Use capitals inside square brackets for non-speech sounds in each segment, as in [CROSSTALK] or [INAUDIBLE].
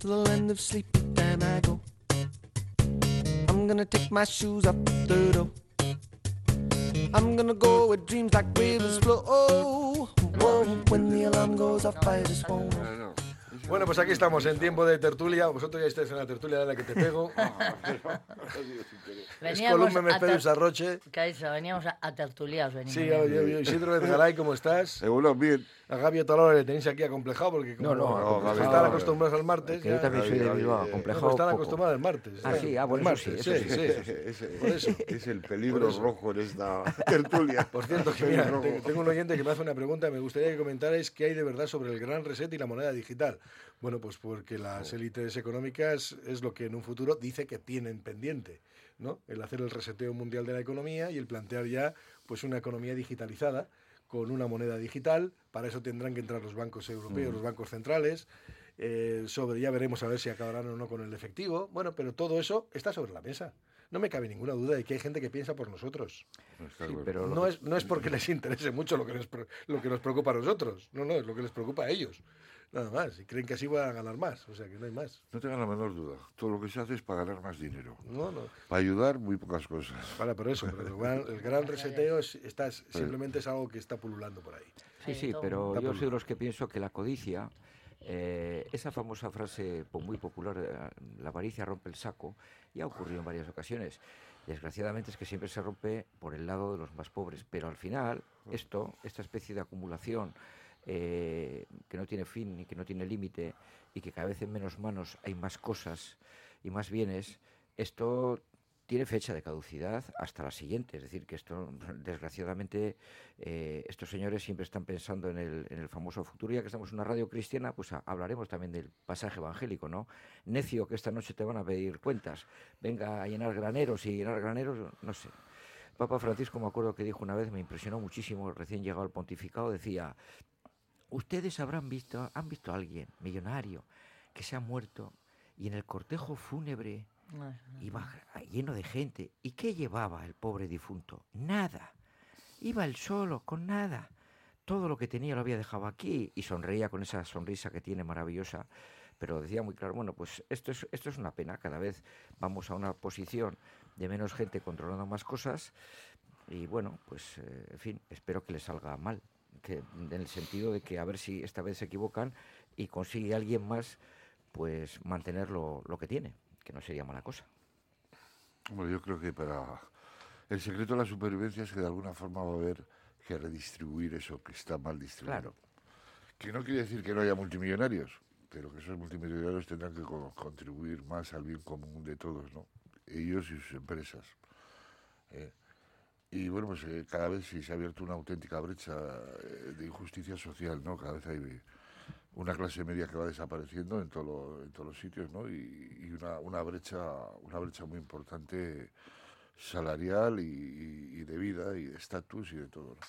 to the land of sleep, but then I go. I'm gonna take my shoes off the door. I'm gonna go where dreams like rivers flow. Whoa, when the alarm goes off, I just won't. Bueno, pues aquí estamos en tiempo de tertulia. Vosotros ya estáis en la tertulia de la que te pego. [LAUGHS] Escolumbe me a ter- pedus arroche. Caixa, veníamos a, a tertuliaos. Sí, yo, yo, yo, Isidro Edgaray, ¿cómo estás? Seguro, bien. A Gabi Otalora le tenéis aquí acomplejado porque como No, no, no, están acostumbrados al martes. Yo también soy de Gaby, Bilbao, eh, No, pero complejado están acostumbrados al martes. Ah, sí, ah, bueno, sí, sí, sí, eso sí. Ese- Por eso. Es el peligro rojo en esta tertulia. Por cierto, que mira, tengo un oyente que me hace una pregunta. Me gustaría que comentarais qué hay de verdad sobre el gran reset y la moneda digital. Bueno, pues porque las élites económicas es lo que en un futuro dice que tienen pendiente, ¿no? El hacer el reseteo mundial de la economía y el plantear ya pues una economía digitalizada con una moneda digital. Para eso tendrán que entrar los bancos europeos, los bancos centrales. Eh, sobre ya veremos a ver si acabarán o no con el efectivo. Bueno, pero todo eso está sobre la mesa. No me cabe ninguna duda de que hay gente que piensa por nosotros. Sí, pero No es, no es porque les interese mucho lo que, les, pro- lo que nos preocupa a nosotros. No, no, es lo que les preocupa a ellos. Nada más. Y creen que así van a ganar más. O sea, que no hay más. No tengan la menor duda. Todo lo que se hace es para ganar más dinero. No, no. Para ayudar, muy pocas cosas. Vale, por eso. Pero el gran, el [LAUGHS] gran reseteo es, está, es- simplemente es algo que está pululando por ahí. Sí, sí, pero Está yo soy de los que pienso que la codicia, eh, esa famosa frase muy popular, eh, la avaricia rompe el saco, ya ha ocurrido en varias ocasiones. Desgraciadamente es que siempre se rompe por el lado de los más pobres, pero al final esto, esta especie de acumulación eh, que no tiene fin ni que no tiene límite y que cada vez en menos manos hay más cosas y más bienes, esto tiene fecha de caducidad hasta la siguiente. Es decir, que esto, [LAUGHS] desgraciadamente, eh, estos señores siempre están pensando en el, en el famoso futuro. Ya que estamos en una radio cristiana, pues a- hablaremos también del pasaje evangélico, ¿no? Necio, que esta noche te van a pedir cuentas. Venga a llenar graneros y llenar graneros, no sé. Papa Francisco, me acuerdo que dijo una vez, me impresionó muchísimo, recién llegado al pontificado, decía, ustedes habrán visto, han visto a alguien millonario que se ha muerto y en el cortejo fúnebre Iba lleno de gente. ¿Y qué llevaba el pobre difunto? Nada. Iba él solo, con nada. Todo lo que tenía lo había dejado aquí y sonreía con esa sonrisa que tiene maravillosa. Pero decía muy claro, bueno, pues esto es, esto es una pena. Cada vez vamos a una posición de menos gente controlando más cosas. Y bueno, pues eh, en fin, espero que les salga mal. Que, en el sentido de que a ver si esta vez se equivocan y consigue alguien más pues mantener lo, lo que tiene, que no sería mala cosa. Bueno, yo creo que para... El secreto de la supervivencia es que de alguna forma va a haber que redistribuir eso que está mal distribuido. Claro. Que no quiere decir que no haya multimillonarios, pero que esos multimillonarios tendrán que co- contribuir más al bien común de todos, ¿no? Ellos y sus empresas. ¿eh? Y bueno, pues eh, cada vez sí se ha abierto una auténtica brecha eh, de injusticia social, ¿no? Cada vez hay una clase media que va desapareciendo en, todo lo- en todos los sitios, ¿no? Y, y una, una brecha una brecha muy importante salarial y, y- y de vida y de estatus y de todo, ¿no?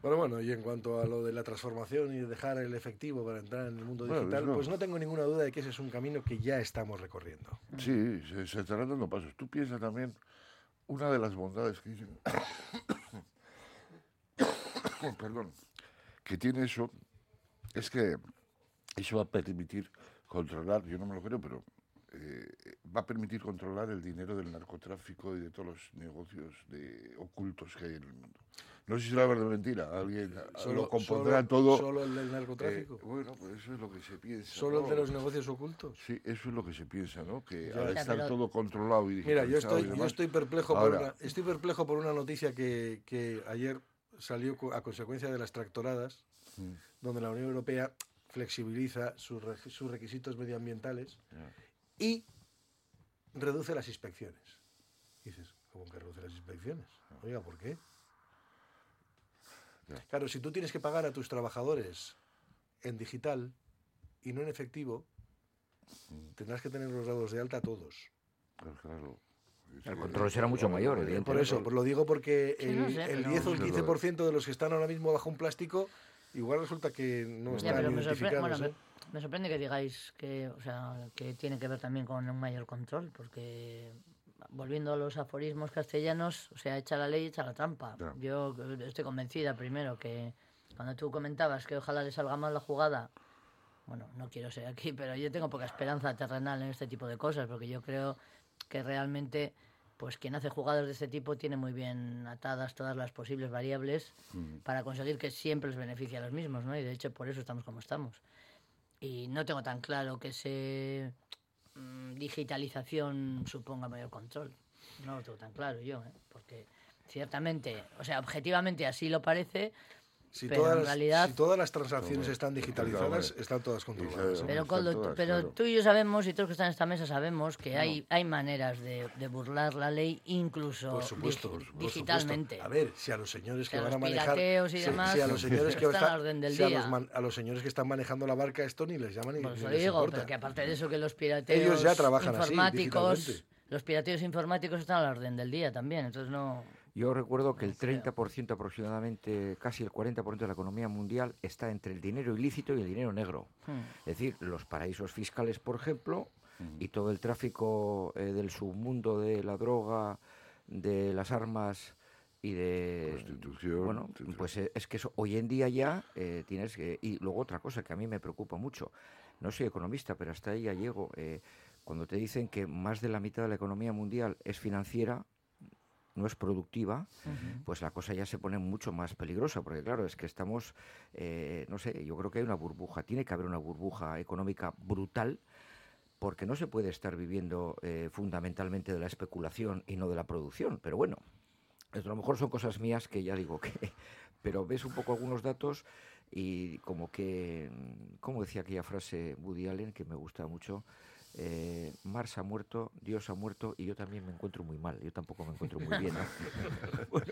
Bueno, bueno, y en cuanto a lo de la transformación y de dejar el efectivo para entrar en el mundo Bueno, digital, eso- pues no tengo ninguna duda de que ese es un camino que ya estamos recorriendo. Sí, se, se estarán dando pasos. Tú piensas también, una de las bondades que dicen, [COUGHS] perdón, que tiene eso, es que eso va a permitir controlar, yo no me lo creo, pero eh, va a permitir controlar el dinero del narcotráfico y de todos los negocios de, ocultos que hay en el mundo. No sé si será verdad o mentira, alguien lo compondrá solo- todo. Solo el del eh, narcotráfico. bueno, pues eso es lo que se piensa. solo el ¿no? de los negocios ocultos. Sí, eso es lo que se piensa, ¿no? Que Ya. al estar pero- todo controlado y Mira, yo digitalizado y estoy, yo demás, estoy perplejo por Ahora- una, estoy perplejo por una noticia que, que ayer salió a consecuencia de las tractoradas, Mm. donde la Unión Europea flexibiliza sus, sus requisitos medioambientales Ya. Y reduce las inspecciones. Dices, ¿cómo que reduce las inspecciones? Oiga, ¿por qué? Claro, si tú tienes que pagar a tus trabajadores en digital y no en efectivo, tendrás que tener los dados de alta a todos. Pues claro. El control será mucho mayor, Por evidentemente. eso, pues lo digo porque Sí, el, no sé, el pero- 10 o el Sí, 15% de los que están ahora mismo bajo un plástico, igual resulta que no Ya, están pero me, sorpre- identificados. bueno, ¿eh? me, me sorprende que digáis que, o sea, que tiene que ver también con un mayor control, porque volviendo a los aforismos castellanos, o sea, echa la ley, echa la trampa. Ya. Yo estoy convencida primero que cuando tú comentabas que ojalá le salga mal la jugada, bueno, no quiero ser aquí, pero yo tengo poca esperanza terrenal en este tipo de cosas, porque yo creo que realmente, pues quien hace jugadas de este tipo tiene muy bien atadas todas las posibles variables para conseguir que siempre les beneficie a los mismos, ¿no? Y de hecho por eso estamos como estamos. Y no tengo tan claro que ese mm, digitalización suponga mayor control. No lo tengo tan claro yo, ¿eh? porque ciertamente, o sea, objetivamente así lo parece, Si, Pero todas, en las- realidad- si todas las transacciones están digitalizadas, están todas controladas. Pero, Coldo, todas, pero claro. tú y yo sabemos, y todos los que están en esta mesa sabemos, que hay, hay maneras de, de burlar la ley incluso Por supuesto, digi- por supuesto. digitalmente. A ver, si a los señores que van a manejar. pirateos y si- demás si a los señores que [LAUGHS] están a orden del si a día. los man- a los señores que están manejando la barca, esto ni les llaman ni, ni eso les digo, importa. pero que aparte de eso que los pirateos Ellos ya trabajan informáticos, los pirateos informáticos están a la orden del día también, entonces no... Yo recuerdo que el creo. 30% aproximadamente, casi el 40% de la economía mundial está entre el dinero ilícito y el dinero negro. Hmm. Es decir, los paraísos fiscales, por ejemplo, y todo el tráfico eh, del submundo de la droga, de las armas y de... Prostitución, Bueno, pues eh, es que eso, hoy en día ya eh, tienes que... Y luego otra cosa que a mí me preocupa mucho, no soy economista, pero hasta ahí ya llego, eh, cuando te dicen que más de la mitad de la economía mundial es financiera, no es productiva, pues la cosa ya se pone mucho más peligrosa, porque claro, es que estamos, eh, no sé, yo creo que hay una burbuja, tiene que haber una burbuja económica brutal, porque no se puede estar viviendo eh, fundamentalmente de la especulación y no de la producción, pero bueno, a lo mejor son cosas mías que ya digo que, [LAUGHS] pero ves un poco algunos datos y como que, como decía aquella frase Woody Allen que me gusta mucho, eh, Mars ha muerto, Dios ha muerto y yo también me encuentro muy mal, yo tampoco me encuentro muy bien. ¿no? [LAUGHS] Bueno,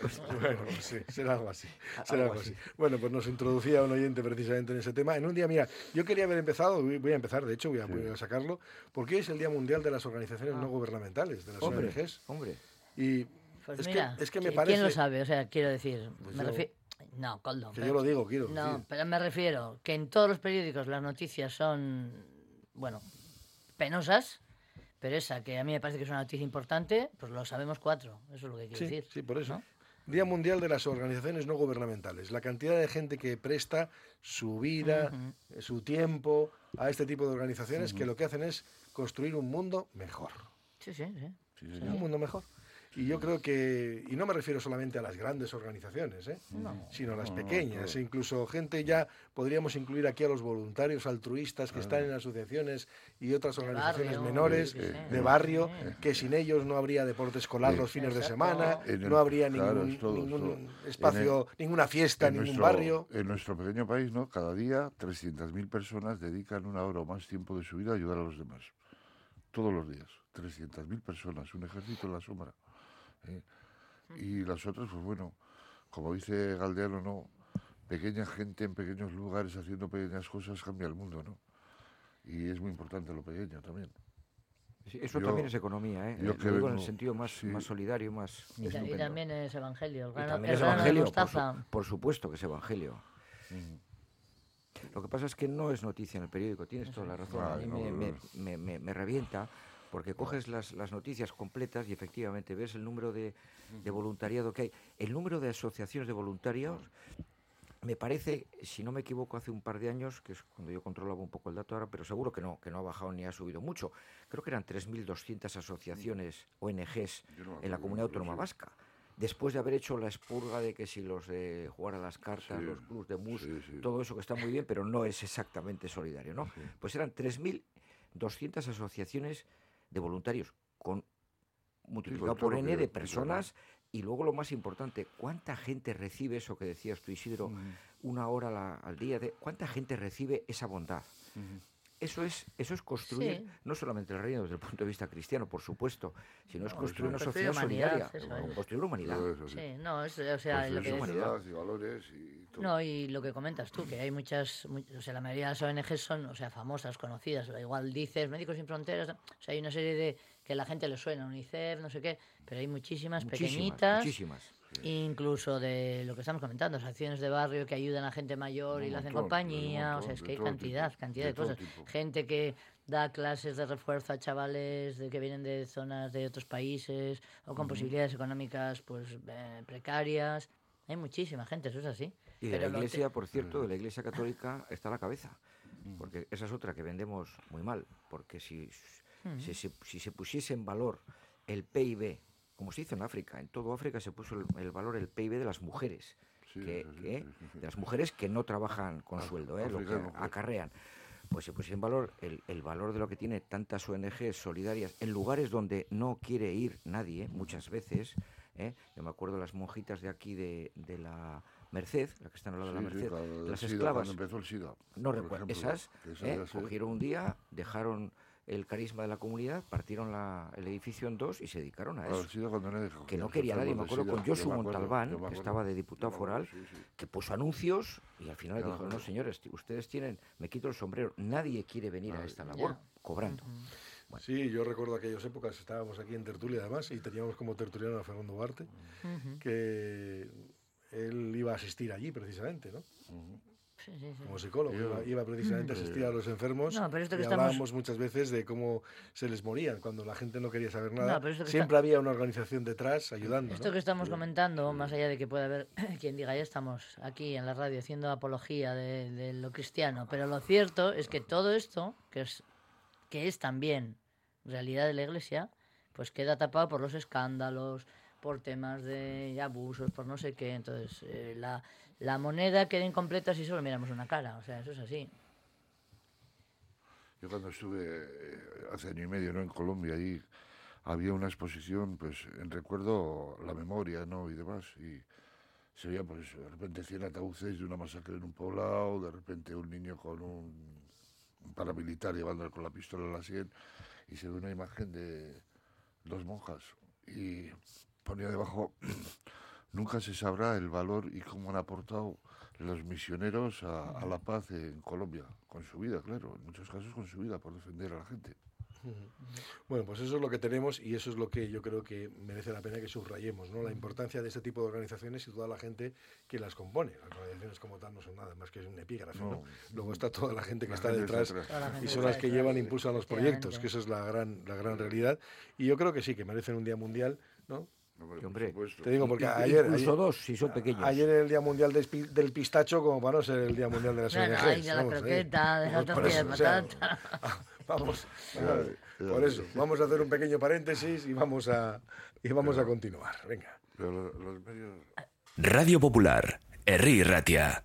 pues- Bueno, sí, será algo así. Será Algo algo así. Bueno, pues nos introducía un oyente precisamente en ese tema. En un día, mira, yo quería haber empezado, voy a empezar, de hecho, voy a, voy a sacarlo, porque es el Día Mundial de las Organizaciones No Gubernamentales, de las Ah. hombre, ONGs. hombre, Y Pues es, mira, que, es que me ¿qui- parece ¿quién lo sabe? O sea, quiero decir, Pues me yo- refi- No, Coldo. que pero- yo lo digo, quiero No, decir. pero me refiero que en todos los periódicos las noticias son, bueno, penosas, pero esa que a mí me parece que es una noticia importante, pues lo sabemos cuatro, eso es lo que quiero Sí, decir. sí, por eso. ¿no? Día Mundial de las Organizaciones No Gubernamentales. La cantidad de gente que presta su vida, su tiempo a este tipo de organizaciones que lo que hacen es construir un mundo mejor. Sí, sí, sí. Un mundo mejor. Y yo creo que, y no me refiero solamente a las grandes organizaciones, ¿eh? sino a las No, pequeñas, e incluso gente ya, podríamos incluir aquí a los voluntarios altruistas que están en asociaciones y otras organizaciones barrio, menores sí, sí. de barrio, que sin ellos no habría deporte escolar Sí. los fines de semana, el- no habría claro, ningún, es todo, es ningún todo. En espacio, ninguna fiesta, en ningún nuestro, barrio. En nuestro pequeño país, ¿no? Cada día 300.000 personas dedican una hora o más tiempo de su vida a ayudar a los demás. Todos los días. 300.000 personas, un ejército en la sombra. ¿Eh? Y las otras, pues bueno, como dice Galdeano, ¿no? Pequeña gente en pequeños lugares haciendo pequeñas cosas cambia el mundo, ¿no? Y es muy importante lo pequeño también. sí, eso Yo- también es economía, ¿eh? yo Eh, que lo digo en el sentido más, sí. más solidario, más Y, también es evangelio. El Y grano, también el es evangelio, por, mostaza. su- por supuesto que es evangelio. Lo que pasa es que no es noticia en el periódico, tienes toda la razón. A Vale, mí no, me, no, me- no. me- me- me revienta porque coges las, las noticias completas y efectivamente ves el número de, de voluntariado que hay. El número de asociaciones de voluntarios me parece, si no me equivoco, hace un par de años, que es cuando yo controlaba un poco el dato ahora, pero seguro que no, que no ha bajado ni ha subido mucho. Creo que eran 3.200 asociaciones, ONGs, no en la comunidad autónoma vasca. Después de haber hecho la expurga de que si los de jugar a las cartas, Sí, los clubs de mus, sí, sí. todo eso que está muy bien, pero no es exactamente solidario, ¿no? Pues eran 3.200 asociaciones de voluntarios, con multiplicado por N que- de personas, y luego lo más importante, ¿cuánta gente recibe eso que decías tú, Isidro, una hora la- al día? de ¿Cuánta gente recibe esa bondad? Eso es, eso es construir Sí. no solamente el reino desde el punto de vista cristiano, por supuesto, sino es construir una sociedad solidaria, es. construir humanidad. Sí. No, es, o sea, lo Construir que es- humanidad y valores y todo. No, y lo que comentas tú, que hay muchas, mu- o sea, la mayoría de las ONGs son, o sea, famosas, conocidas, igual dices Médicos Sin Fronteras, o sea, hay una serie de que la gente le suena, UNICEF, no sé qué, pero hay muchísimas, Muchísimas, pequeñitas, muchísimas. Incluso de lo que estamos comentando, acciones de barrio que ayudan a gente mayor y le hacen compañía, o sea, es que hay cantidad, tipo, cantidad de cosas. tipo. Gente que da clases de refuerzo a chavales de que vienen de zonas de otros países o con posibilidades económicas pues eh, precarias. Hay muchísima gente, eso es así. Y de Pero la te- Iglesia, por cierto, de la Iglesia Católica está a la cabeza. porque esa es otra que vendemos muy mal, porque si, si, se- si se pusiese en valor el PIB, como se hizo en África, en todo África se puso el, el valor, el PIB de las mujeres, Sí, que, sí, sí, que- sí, sí, sí. de las mujeres que no trabajan con sueldo, ¿eh? lo que pues. acarrean. Pues se pusiese en valor el, el valor de lo que tiene tantas ONGs solidarias en lugares donde no quiere ir nadie, muchas veces. ¿eh? Yo me acuerdo las monjitas de aquí de, de la Merced, la que están al lado de la Merced, las SIDA, esclavas. Cuando empezó el SIDA. No recuerdo. ejemplo, Esas ¿eh? cogieron un día, dejaron el carisma de la comunidad, partieron la- el edificio en dos y se dedicaron a eso. que no quería nadie. Me acuerdo con SIDA, Josu acuerdo, Montalbán, que estaba de diputado foral, sí, sí. que puso anuncios y al final dijo, no señores, ustedes tienen, me quito el sombrero, nadie quiere venir a esta labor Ya. cobrando. Sí, yo recuerdo aquellas épocas, estábamos aquí en tertulia además y teníamos como tertuliano a Fernando Duarte, que él iba a asistir allí precisamente, ¿no? Sí, sí, sí. Como psicólogo, iba, iba precisamente a asistir a los enfermos No, pero esto y que estamos- hablábamos muchas veces de cómo se les morían cuando la gente no quería saber nada. No, pero esto que Siempre había una organización detrás ayudando. Esto ¿no? que estamos comentando, más allá de que pueda haber [CLEARS THROAT] quien diga, ya estamos aquí en la radio haciendo apología de, de lo cristiano, pero lo cierto es que todo esto, que es, que es también realidad de la iglesia, pues queda tapado por los escándalos, por temas de abusos, por no sé qué. Entonces, eh, la, la moneda queda incompleta si solo miramos una cara, o sea, eso es así. Yo cuando estuve eh, hace año y medio ¿no? en Colombia, ahí había una exposición, pues en recuerdo la memoria ¿no? y demás, y se veía pues de repente 100 ataúdes de una masacre en un poblado, de repente un niño con un, un paramilitar llevándole con la pistola a la sien, y se ve una imagen de dos monjas, y ponía debajo, [CLEARS THROAT] nunca se sabrá el valor y cómo han aportado los misioneros a, a la paz en Colombia, con su vida, claro, en muchos casos con su vida por defender a la gente. Bueno, pues eso es lo que tenemos y eso es lo que yo creo que merece la pena que subrayemos, ¿no? La importancia de este tipo de organizaciones y toda la gente que las compone. Las organizaciones como tal no son nada más que un epígrafe, ¿no? No. Luego está toda la gente que La está gente detrás y son las que llevan e impulsan los proyectos, que eso es la gran, la gran realidad. Y yo creo que sí, que merecen un Día Mundial, ¿no? Hombre, por. Te digo, porque ayer, Incluso ayer, dos, si son pequeños. ayer era el Día Mundial del, pi- del Pistacho como para no ser el Día Mundial de las ONGs. ay, de la vamos, ¿eh? croqueta, de la tortilla de o sea, patata. [LAUGHS] Vamos, por eso, vamos a hacer un pequeño paréntesis y vamos a, y vamos a continuar. Venga. Pero lo- los medios... Radio Popular, Herri Ratia.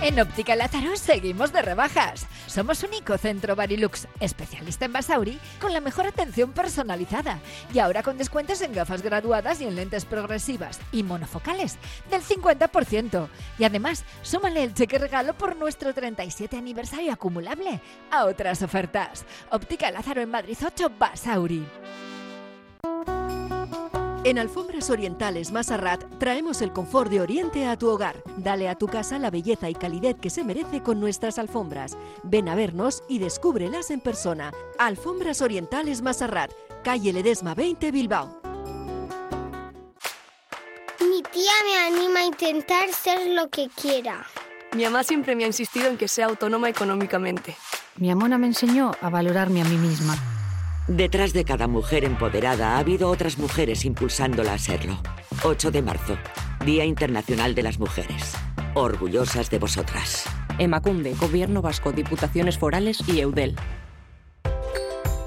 En Óptica Lázaro seguimos de rebajas. Somos único centro Barilux, especialista en Basauri, con la mejor atención personalizada. Y ahora con descuentos en gafas graduadas y en lentes progresivas y monofocales del 50%. Y además, súmale el cheque regalo por nuestro 37 aniversario acumulable a otras ofertas. Óptica Lázaro en Madrid 8 Basauri. En Alfombras Orientales Masarrat traemos el confort de Oriente a tu hogar. Dale a tu casa la belleza y calidez que se merece con nuestras alfombras. Ven a vernos y descúbrelas en persona. Alfombras Orientales Masarrat, calle Ledesma 20 Bilbao. Mi tía me anima a intentar ser lo que quiera. Mi mamá siempre me ha insistido en que sea autónoma económicamente. Mi amona me enseñó a valorarme a mí misma. Detrás de cada mujer empoderada ha habido otras mujeres impulsándola a serlo. 8 de marzo, Día Internacional de las Mujeres. Orgullosas de vosotras. Emacunde, Gobierno Vasco, Diputaciones Forales y Eudel.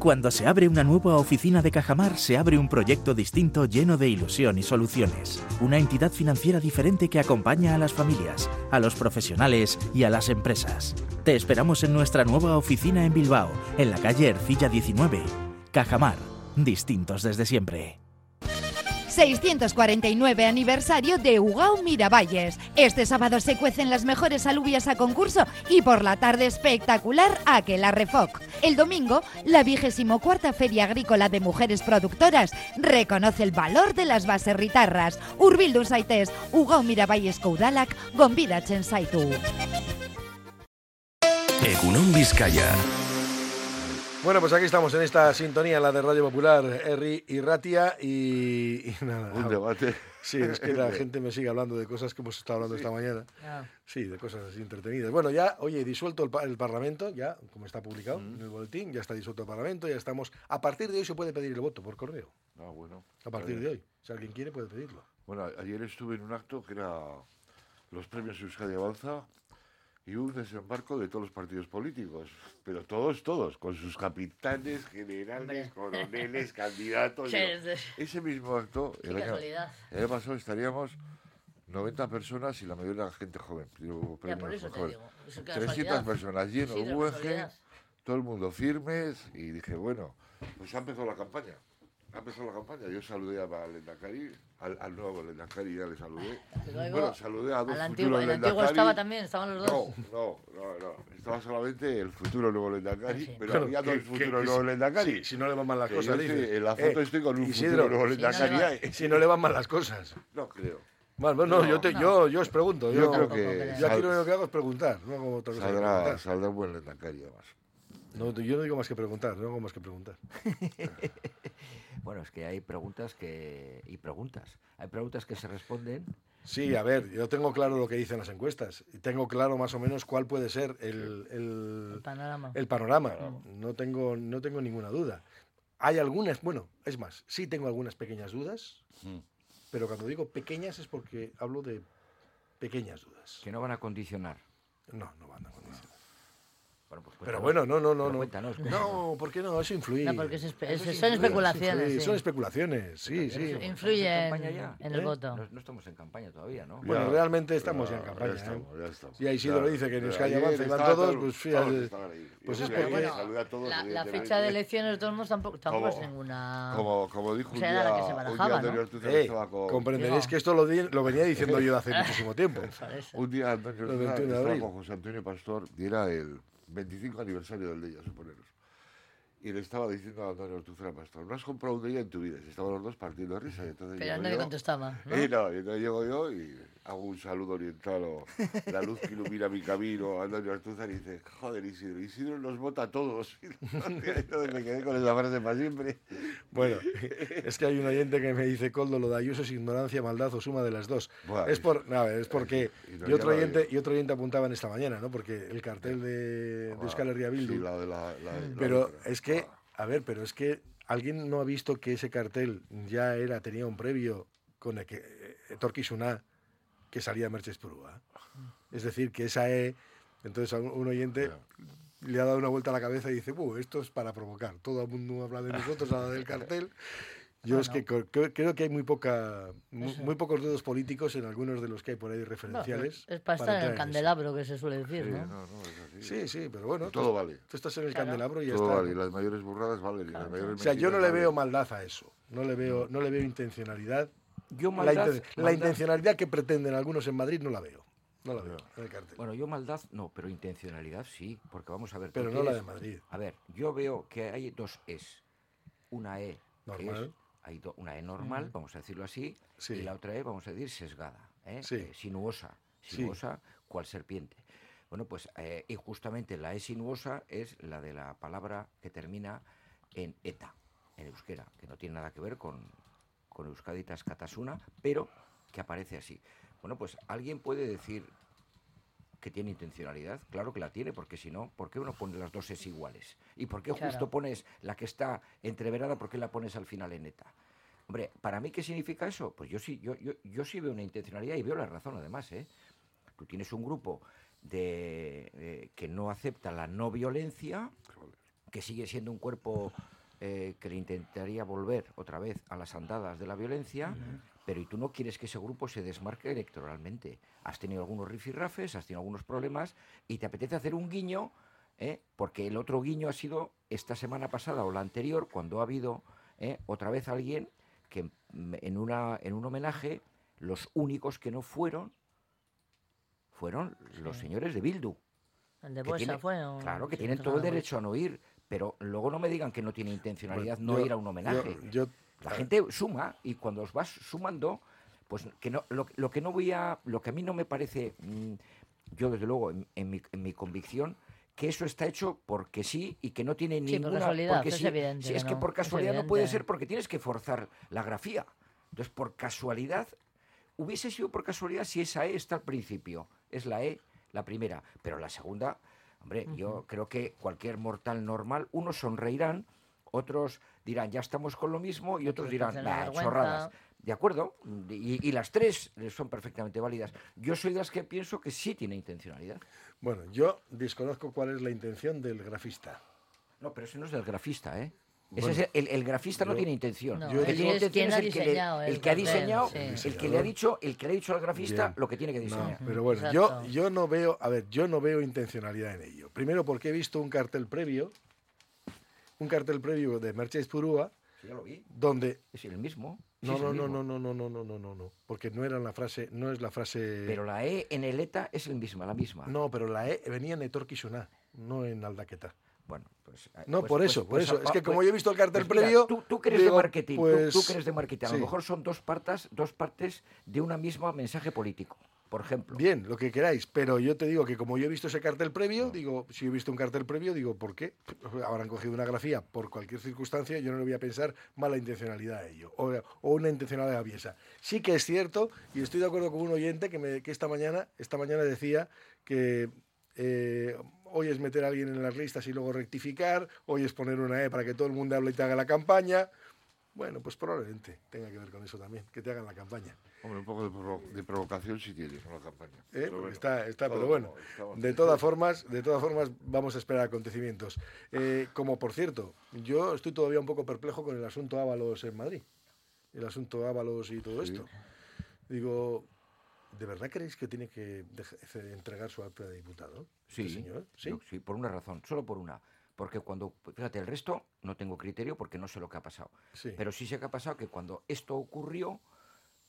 Cuando se abre una nueva oficina de Cajamar, se abre un proyecto distinto lleno de ilusión y soluciones. Una entidad financiera diferente que acompaña a las familias, a los profesionales y a las empresas. Te esperamos en nuestra nueva oficina en Bilbao, en la calle Ercilla 19. Cajamar, distintos desde siempre. 649 aniversario de Ugao Miravalles. Este sábado se cuecen las mejores alubias a concurso y por la tarde espectacular Aquela Refoc. El domingo, la vigésimo cuarta Feria Agrícola de Mujeres Productoras reconoce el valor de las baserritarras. Urbildu zaitez, Ugao Miravalles Koudalak, gonbidatzen zaitu. Egunon Vizcaya. Bueno, pues aquí estamos en esta sintonía, la de Radio Popular, Erri y Ratia, y, y nada. Un debate. Sí, es que la [LAUGHS] gente me sigue hablando de cosas que hemos estado hablando esta mañana. Sí, de cosas así entretenidas. Bueno, ya, oye, disuelto el, pa- el Parlamento, ya, como está publicado en el boletín, ya está disuelto el Parlamento, ya estamos. A partir de hoy se puede pedir el voto por correo. Ah, bueno. A partir de hoy. Si alguien quiere, puede pedirlo. Bueno, ayer estuve en un acto que era los premios Euskadi Avanza y un desembarco de todos los partidos políticos, pero todos, todos, con sus capitanes, generales, coroneles, [LAUGHS] candidatos. Digo. Ese mismo acto, el año, el año pasado estaríamos 90 personas y la mayoría era gente joven. digo, Ya, por premios eso te jóvenes. digo. eso qué 300 casualidad. personas lleno, Sí, todo el mundo firmes y dije, bueno, pues ha empezado la campaña. Ha empezado la campaña. Yo saludé al Lendakari, al, al nuevo Lendakari ya le saludé. Luego, bueno, saludé a dos al futuros antiguo, el antiguo Lendakari. estaba también, estaban los No, dos. no, no, no. Estaba solamente el futuro nuevo Lendakari, sí. pero había futuros que nuevos si- Lendakari. si no le van mal las Que cosas, dice. en la foto Eh, estoy con un Isidro, futuro nuevo si no le Lendakari. Si no le van mal las cosas. No creo. Bueno, no, No, yo, te- no. yo, yo os pregunto. Yo Yo, creo que yo aquí lo único que hago es preguntar, no hago otra cosa que Saldrá, preguntar. saldrá un buen Lendakari además. No, yo no digo más que preguntar, no hago más que preguntar. [LAUGHS] Bueno, es que hay preguntas que y preguntas. Hay preguntas que se responden. Sí, a ver, yo tengo claro lo que dicen las encuestas y tengo claro más o menos cuál puede ser el, el, El panorama. el panorama. No tengo, no tengo ninguna duda. Hay algunas, bueno, es más, sí tengo algunas pequeñas dudas, pero cuando digo pequeñas es porque hablo de pequeñas dudas. Que no van a condicionar. No, no van a condicionar. Bueno, pues Pero bueno, no, no, no. Pero no. cuéntanos, cuéntanos. No, ¿por qué no? Eso influye. No, porque es espe- Eso es- sí son influye, especulaciones, influye, sí. Son especulaciones, sí, sí. influye. En- el voto. No, no estamos en campaña todavía, ¿no? Bueno, Ya, realmente estamos ya, en campaña. ya ¿eh? estamos, ya estamos. Y ahí Isidro dice que en Euskadi y van todos, pues fíjate. Pues es porque... La, fecha de elecciones de todos modos tampoco, es ninguna... Como, como dijo un día, Eh, comprenderéis que esto lo, venía diciendo yo hace [LAUGHS] muchísimo tiempo. Un día Antonio Los Ortuzar 21 de estaba abril. con José Antonio Pastor y era el 25 aniversario del Deya, suponeros. Y le estaba diciendo a Antonio Ortuzar Pastor, no has comprado un Deya en tu vida. Y estaban los dos partiendo de risa. Y entonces Pero nadie yo, contestaba, ¿no? Y no, y entonces llego yo y hago un saludo oriental o la luz que ilumina mi camino a Antonio Ortuzar y dice, joder Isidro, Isidro nos vota a todos. [LAUGHS] Entonces me quedé con esa frase para siempre. Bueno, es que hay un oyente que me dice, Coldo, lo de Ayuso es ignorancia, maldad o suma de las dos. Buah, es por, no, es porque... y no, Y otro, oyente, y otro oyente apuntaban esta mañana, ¿no? Porque el cartel de, de Euskal Herria Bildu... Sí, la de la, la- la Pero otra. es que, a ver, pero es que alguien no ha visto que ese cartel ya era, tenía un previo con el que eh, Torquisuna que salía Merches Purúa. Es decir, que esa E, entonces a un, oyente le ha dado una vuelta a la cabeza y dice, "Buh, esto es para provocar. Todo el mundo habla de nosotros, habla del [LAUGHS] cartel. Yo es que creo, creo que hay muy poca muy, muy pocos dedos políticos en algunos de los que hay por ahí No, referenciales. es para estar en el entrar eso. candelabro, que se suele decir, Sí, ¿no? no, no, es así. Sí, sí, pero bueno, Todo tú- vale. Tú estás en el Claro. candelabro y ya Todo está. vale, y las mayores burradas valen. y las mayores O sea, yo no le veo maldad a eso. No le veo, no le veo intencionalidad. Yo La, maldad, la intencionalidad que pretenden algunos en Madrid no la veo. No la veo en el cartel. Bueno, yo maldad no, pero intencionalidad sí, porque vamos a ver. Pero no la de Madrid. A ver, yo veo que hay dos es. Una E, que Normal. es, hay una E normal, vamos a decirlo así, Sí. y la otra E, vamos a decir, sesgada, ¿eh? Sí. Eh, sinuosa, Sí. sinuosa, cual serpiente. Bueno, pues, eh, y justamente la E sinuosa es la de la palabra que termina en eta, en euskera, que no tiene nada que ver con, con Euskaditas Katasuna, pero que aparece así. Bueno, pues alguien puede decir que tiene intencionalidad, claro que la tiene, porque si no, ¿por qué uno pone las dos es iguales? ¿Y por qué Claro. justo pones la que está entreverada, por qué la pones al final en eta? Hombre, ¿para mí qué significa eso? Pues yo sí, yo, yo, yo sí veo una intencionalidad y veo la razón además, ¿eh? Tú tienes un grupo de, eh, que no acepta la no violencia, que sigue siendo un cuerpo eh, que le intentaría volver otra vez a las andadas de la violencia, pero y tú no quieres que ese grupo se desmarque electoralmente. Has tenido algunos rifirrafes, has tenido algunos problemas y te apetece hacer un guiño, ¿eh? porque el otro guiño ha sido esta semana pasada o la anterior, cuando ha habido ¿eh? otra vez alguien que en, una, en un homenaje los únicos que no fueron fueron los señores de Bildu. ¿El de Buesa tiene- fue? Claro, que tienen todo el derecho a no ir, pero luego no me digan que no tiene intencionalidad Bueno, no yo- ir a un homenaje. yo- yo- La gente suma y cuando os vas sumando, pues que no, lo, lo que no voy a, lo que a mí no me parece, mm, yo desde luego en, en mi, en mi convicción, que eso está hecho porque sí y que no tiene Sí, por ninguna casualidad, porque es sí. evidente Si es que por casualidad no puede ser porque tienes que forzar la grafía. Entonces, por casualidad, hubiese sido por casualidad si esa E está al principio. Es la E, la primera. Pero la segunda, hombre, yo creo que cualquier mortal normal, unos sonreirán, otros dirán, ya estamos con lo mismo, y otros dirán, chorradas. ¿De acuerdo? Y, y las tres son perfectamente válidas. Yo soy de las que pienso que sí tiene intencionalidad. Bueno, yo desconozco cuál es la intención del grafista. No, pero ese no es del grafista, ¿eh? Ese es el, el grafista no yo- tiene intención. No, el que él tiene es intención quien es ha el que, le- diseñado el el que ha diseñado, sí. el que le ha dicho, el que le ha dicho al grafista Bien. lo que tiene que No, diseñar. pero bueno, yo, Exacto. yo no veo, a ver, yo no veo intencionalidad en ello. Primero porque he visto un cartel previo, un cartel previo de Mercedes Purúa, Sí, ya lo vi. donde Es el mismo. Sí, no, el no, no, no, no, no, no, no, no, no, no, porque no era la frase, no es la frase. Pero la E en el ETA es el misma, la misma. No, pero la E venía en Soná, no en Aldaqueta. Bueno, pues... eh, No, pues- por pues- eso, por pues, eso. ah, Es que como yo he visto el cartel mira, previo. tú, tú digo, de marketing, tú- tú, eres de marketing, a sí. lo mejor son dos partes, dos partes de una misma mensaje político, por ejemplo. Bien, lo que queráis, pero yo te digo que como yo he visto ese cartel previo, digo, si he visto un cartel previo, digo, ¿por qué? Habrán cogido una grafía por cualquier circunstancia, yo no le voy a pensar mala intencionalidad a ello, o, o una intencionalidad aviesa. Sí que es cierto, y estoy de acuerdo con un oyente que, me, que esta mañana, esta mañana decía que eh, hoy es meter a alguien en las listas y luego rectificar, hoy es poner una E para que todo el mundo hable y te haga la campaña. Bueno, pues probablemente tenga que ver con eso también, que te hagan la campaña. Hombre, un poco de, provo- de provocación sí tiene con la campaña. ¿eh? Pero Porque bueno, está, está, pero bueno, de todas formas, de todas formas vamos a esperar acontecimientos. Eh, como por cierto, yo estoy todavía un poco perplejo con el asunto Ábalos en Madrid, el asunto Ábalos y todo Sí. esto. Digo, ¿de verdad creéis que tiene que entregar su acta de diputado? Sí, este señor? ¿Sí? yo- sí, por una razón, solo por una. Porque cuando, fíjate, el resto no tengo criterio porque no sé lo que ha pasado. Sí. Pero sí sé que ha pasado que cuando esto ocurrió,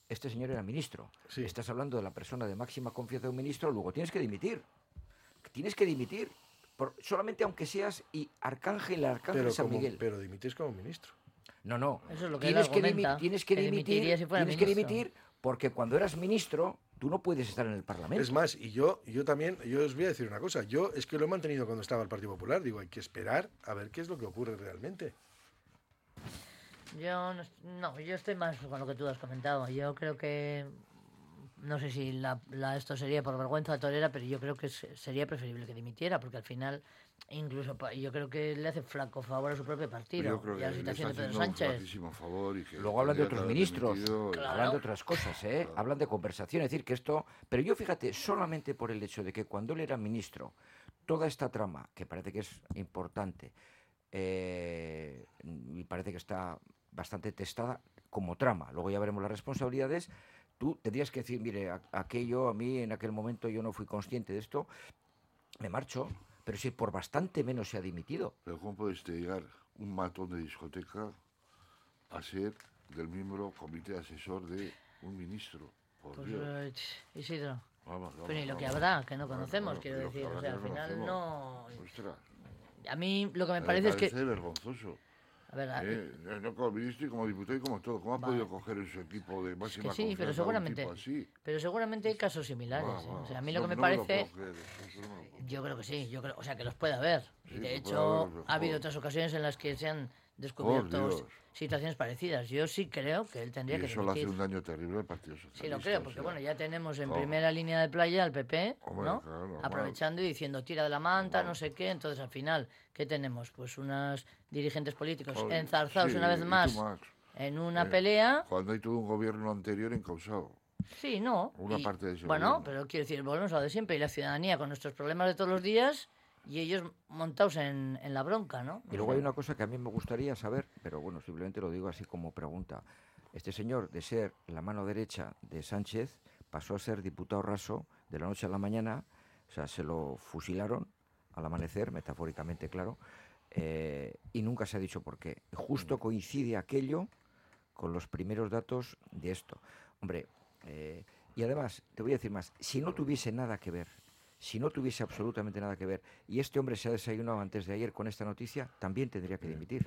este señor era ministro. Sí. Estás hablando de la persona de máxima confianza de un ministro, luego tienes que dimitir. Tienes que dimitir. por- solamente aunque seas y arcángel, arcángel Pero, San como, Miguel. pero dimitís como ministro. No, no. Eso es lo que él tienes, que dimi- tienes que que dimitir, si tienes que dimitir porque cuando eras ministro tú no puedes estar en el Parlamento. Es más, y yo, yo también, yo os voy a decir una cosa, yo es que lo he mantenido cuando estaba el Partido Popular, digo, hay que esperar a ver qué es lo que ocurre realmente. Yo no, yo estoy más con lo que tú has comentado. Yo creo que no sé si la, la- esto sería por vergüenza torera, pero yo creo que se- sería preferible que dimitiera, porque al final incluso pa- yo creo que le hace flaco favor a su propio partido Yo creo y a la situación de Pedro un Sánchez. flaquísimo favor y que Luego hablan de otros ministros, hablan de otras cosas, ¿eh? hablan de conversación, es decir, que esto... Pero yo fíjate, solamente por el hecho de que cuando él era ministro, toda esta trama, que parece que es importante, eh, y parece que está bastante testada como trama, luego ya veremos las responsabilidades, tú tendrías que decir, mire, a- aquello a mí en aquel momento yo no fui consciente de esto, me marcho, pero si por bastante menos se ha dimitido. Pero ¿cómo puede este llegar un matón de discoteca a ser del miembro comité asesor de un ministro? Por Pues, Dios. eh, Isidro. Vamos, vamos, Pero y lo que vamos. habrá, que no conocemos, bueno, quiero que decir. habrá O sea, que al final no. Ostras, A mí lo que me me parece es que. vergonzoso. A ver, a- Eh, no- no como ministro y como diputado y como todo. ¿Cómo ha Vale. podido coger en su equipo de máxima que sí, pero seguramente, así? pero seguramente hay casos similares. Va, ¿eh? va. O sea, a mí lo No, que me no me lo parece, no me lo puedo yo creo que sí, yo creo, o sea, que los puede haber. Y Sí, de que hecho, haber, ha habido otras ocasiones en las que se han descubierto Dios. situaciones parecidas. Yo sí creo que él tendría Y que eso le hace un daño terrible al Partido Socialista. Sí, lo creo, o porque sea, bueno, ya tenemos en oh. primera línea de playa al PP, Hombre, ¿no? claro. Aprovechando y diciendo tira de la manta, no sé qué. Entonces, al final, ¿qué tenemos? Pues unos dirigentes políticos Joder, enzarzados sí, una vez más más. en una Eh, pelea. Cuando hay todo un gobierno anterior encausado. Sí, no. Una y- parte de ese Bueno, gobierno. pero quiero decir, volvemos a lo de siempre. Y la ciudadanía con nuestros problemas de todos los días y ellos montados en, en la bronca, ¿no? Y luego hay una cosa que a mí me gustaría saber, pero bueno, simplemente lo digo así como pregunta. Este señor, de ser la mano derecha de Sánchez, pasó a ser diputado raso de la noche a la mañana, o sea, se lo fusilaron al amanecer, metafóricamente, claro, eh, y nunca se ha dicho por qué. Justo coincide aquello con los primeros datos de esto. Hombre, eh, y además, te voy a decir más, si no tuviese nada que ver, si no tuviese absolutamente nada que ver, y este hombre se ha desayunado antes de ayer con esta noticia, también tendría que dimitir.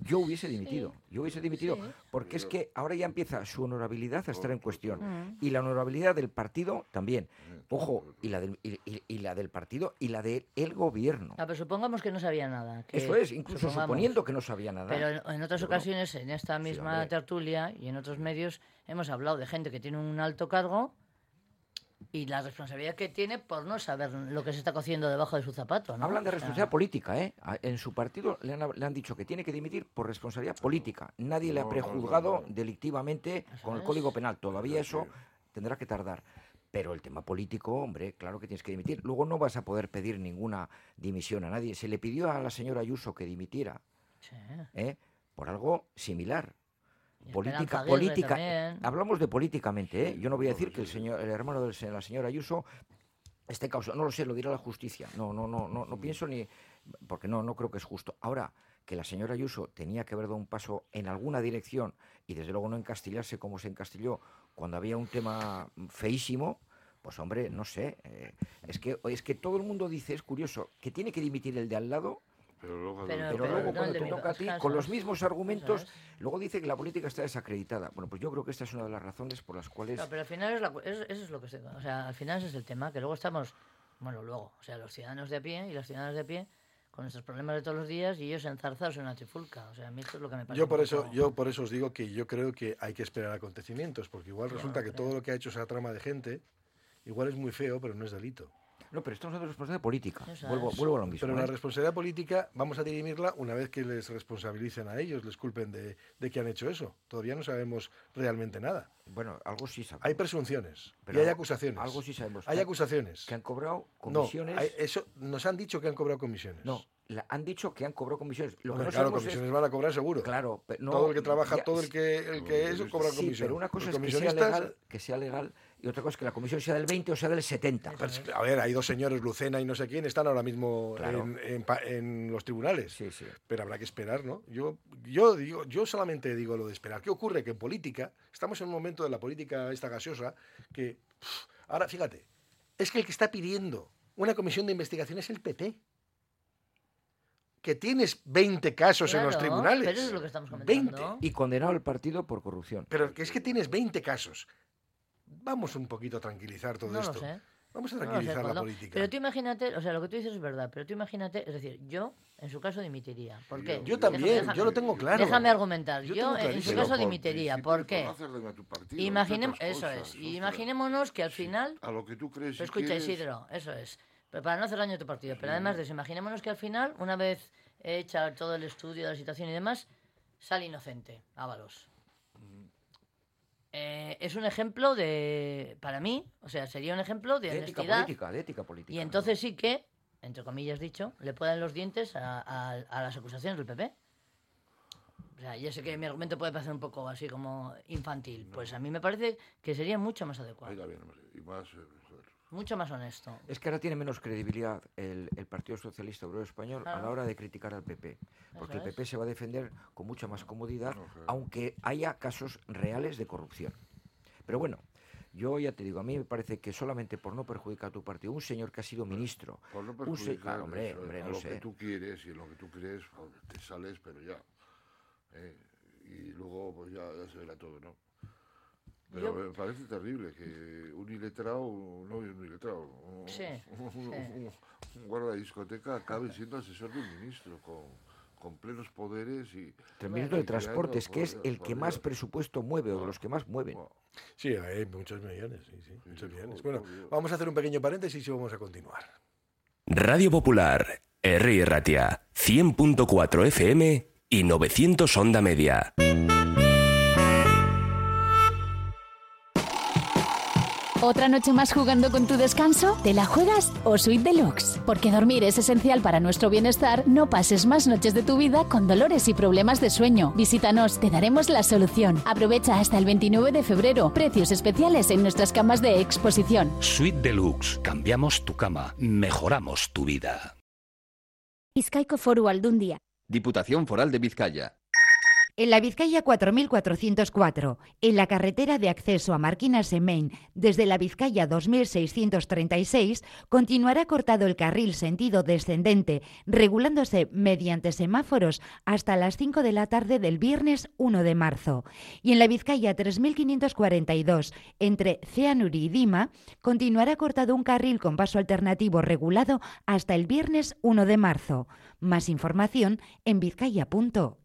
Yo hubiese dimitido, yo hubiese dimitido, Sí. porque es que ahora ya empieza su honorabilidad a estar en cuestión. Mm. Y la honorabilidad del partido también. Ojo, y la del, y, y- y la del partido y la del gobierno. Ah, pero supongamos que no sabía nada. que- Eso es, incluso supongamos. suponiendo que no sabía nada. Pero en, en otras Pero ocasiones, en esta misma tertulia y en otros medios, hemos hablado de gente que tiene un alto cargo y la responsabilidad que tiene por no saber lo que se está cociendo debajo de su zapato. ¿no? Hablan de O sea, responsabilidad política, ¿eh? En su partido le han, le han dicho que tiene que dimitir por responsabilidad política. Nadie le ha No, no, prejuzgado no, no. delictivamente con el. Código Penal. Todavía eso tendrá que tardar. Pero el tema político, hombre, claro que tienes que dimitir. Luego no vas a poder pedir ninguna dimisión a nadie. Se le pidió a la señora Ayuso que dimitiera sí. ¿eh? por algo similar. Política, política. Hablamos de políticamente, ¿eh? Yo no voy a decir que el señor, el hermano de la señora Ayuso esté causado. No lo sé, lo dirá la justicia. No, no, no, no, no pienso ni porque no, no creo que es justo. Ahora que la señora Ayuso tenía que haber dado un paso en alguna dirección y desde luego no encastillarse como se encastilló cuando había un tema feísimo. Pues hombre, no sé, eh, es que es que todo el mundo dice, es curioso, que tiene que dimitir el de al lado, Pero luego, Pero- pero, pero luego no cuando te toca a ti, con eso los mismos Eso argumentos, luego dice que la política está desacreditada. Bueno, pues yo creo que esta es una de las razones por las cuales... No, pero al final es la cu- es- eso es lo que se, o sea, al final ese es el tema, que luego estamos, bueno, luego, o sea, los ciudadanos de a pie y las ciudadanas de a pie con nuestros problemas de todos los días y ellos enzarzados en una trifulca, o sea, a mí esto es lo que me parece. Yo por eso, yo por eso os digo que yo creo que hay que esperar acontecimientos, porque igual resulta que todo lo que ha hecho esa trama de gente, igual es muy feo, pero no es delito. No, pero estamos hablando de responsabilidad política. Vuelvo, es. vuelvo a lo mismo. Pero ¿eh? la responsabilidad política vamos a dirimirla una vez que les responsabilicen a ellos, les culpen de, de que han hecho eso. Todavía no sabemos realmente nada. Bueno, algo sí sabemos. Hay presunciones Pero y hay acusaciones. algo sí sabemos. Hay acusaciones. Que han cobrado No, comisiones. hay- eso nos han dicho que han cobrado comisiones. No, la- han dicho que han cobrado comisiones. Lo que no claro, es- comisiones van a cobrar seguro. Claro, pero no- todo el que trabaja, ya- todo el que, el que eso cobra Sí, comisión. pero una cosa Los es que sea, comisionistas- legal, que sea legal y otra cosa es que la comisión sea del 20 o sea del 70. Pero es que, a ver, hay dos señores, Lucena y no sé quién, están ahora mismo Claro. en, en pa- en los tribunales. Sí, sí. Pero habrá que esperar, ¿no? Yo, yo, digo, yo solamente digo lo de esperar. ¿Qué ocurre? Que en política, estamos en un momento de la política esta gaseosa, que... pff, ahora, fíjate, es que el que está pidiendo una comisión de investigación es el PP. Que tienes 20 casos en los tribunales. pero eso es lo que estamos 20. comentando. Y condenado al partido por corrupción. Pero que es que tienes 20 casos. Vamos un poquito a tranquilizar todo No lo esto. sé. Vamos a No lo sé, tranquilizar la política. Pero tú imagínate, o sea, lo que tú dices es verdad, pero tú imagínate, es decir, yo, en su caso, dimitiría. ¿Por qué? Yo también, Déjame- yo lo tengo claro. Déjame argumentar. Yo en su caso, dimitiría. ¿Por qué? no hacer daño a tu partido, eso cosas, es. Y imaginémonos que al final A lo que tú crees Pero escucha, quieres, Isidro, eso es. Pero para no hacer daño a tu partido. Pero además de eso, imaginémonos que al final, una vez hecha todo el estudio de la situación y demás, sale inocente, Ábalos. Eh, es un ejemplo de, para mí, o sea, sería un ejemplo de De ética política, de ética política. Y entonces sí que, entre comillas dicho, le puedan los dientes a, a- a las acusaciones del PP. O sea, ya sé que mi argumento puede parecer un poco así como infantil. Pues a mí me parece que sería mucho más adecuado, Ahí bien, y más, eh. Mucho más honesto. Es que ahora tiene menos credibilidad el, el Partido Socialista Obrero Español a la Claro. hora de criticar al PP. Porque el es. PP se va a defender con mucha más comodidad, aunque haya casos reales de corrupción. Pero bueno, yo ya te digo, a mí me parece que solamente por no perjudicar a tu partido, un señor que ha sido ministro, Por no un se- perjudicar, claro, hombre, eso, hombre, a no lo sé. que tú quieres y en lo que tú crees, pues, te sales, pero ya. ¿eh? Y luego, pues ya, ya se verá todo, ¿no? Pero Yo- me parece terrible que un iletrado, un novio un iletrado, un, Sí, un, sí. un- un guarda de discoteca acabe siendo asesor de un ministro con, con plenos poderes y... El ministro de Transportes, que es el que más presupuesto mueve o de los que más mueven. Sí, hay muchos millones, sí, sí, muchos millones. Bueno, vamos a hacer un pequeño paréntesis y vamos a continuar. Radio Popular, R. Ratia, 100.4 FM y 900 Onda Media. ¿Otra noche más jugando con tu descanso? ¿Te la juegas o Suite Deluxe? Porque dormir es esencial para nuestro bienestar, no pases más noches de tu vida con dolores y problemas de sueño. Visítanos, te daremos la solución. Aprovecha hasta el 29 de febrero. Precios especiales en nuestras camas de exposición. Suite Deluxe. Cambiamos tu cama. Mejoramos tu vida. Bizkaiko foru aldundia. Diputación Foral de Vizcaya. En la Vizcaya 4404, en la carretera de acceso a Marquinas Main, desde la Vizcaya 2636, continuará cortado el carril sentido descendente, regulándose mediante semáforos hasta las 5 de la tarde del viernes 1 de marzo. Y en la Vizcaya 3542, entre Ceanuri y Dima, continuará cortado un carril con paso alternativo regulado hasta el viernes 1 de marzo. Más información en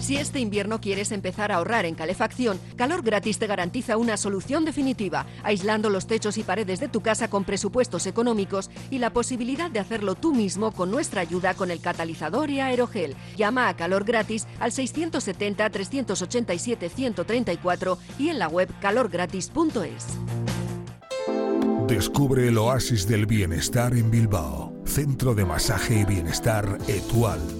Si este invierno quieres empezar a ahorrar en calefacción, Calor Gratis te garantiza una solución definitiva, aislando los techos y paredes de tu casa con presupuestos económicos y la posibilidad de hacerlo tú mismo con nuestra ayuda con el catalizador y aerogel. Llama a Calor Gratis al 670-387-134 y en la web calorgratis.es. Descubre el oasis del bienestar en Bilbao. Centro de Masaje y Bienestar Etual.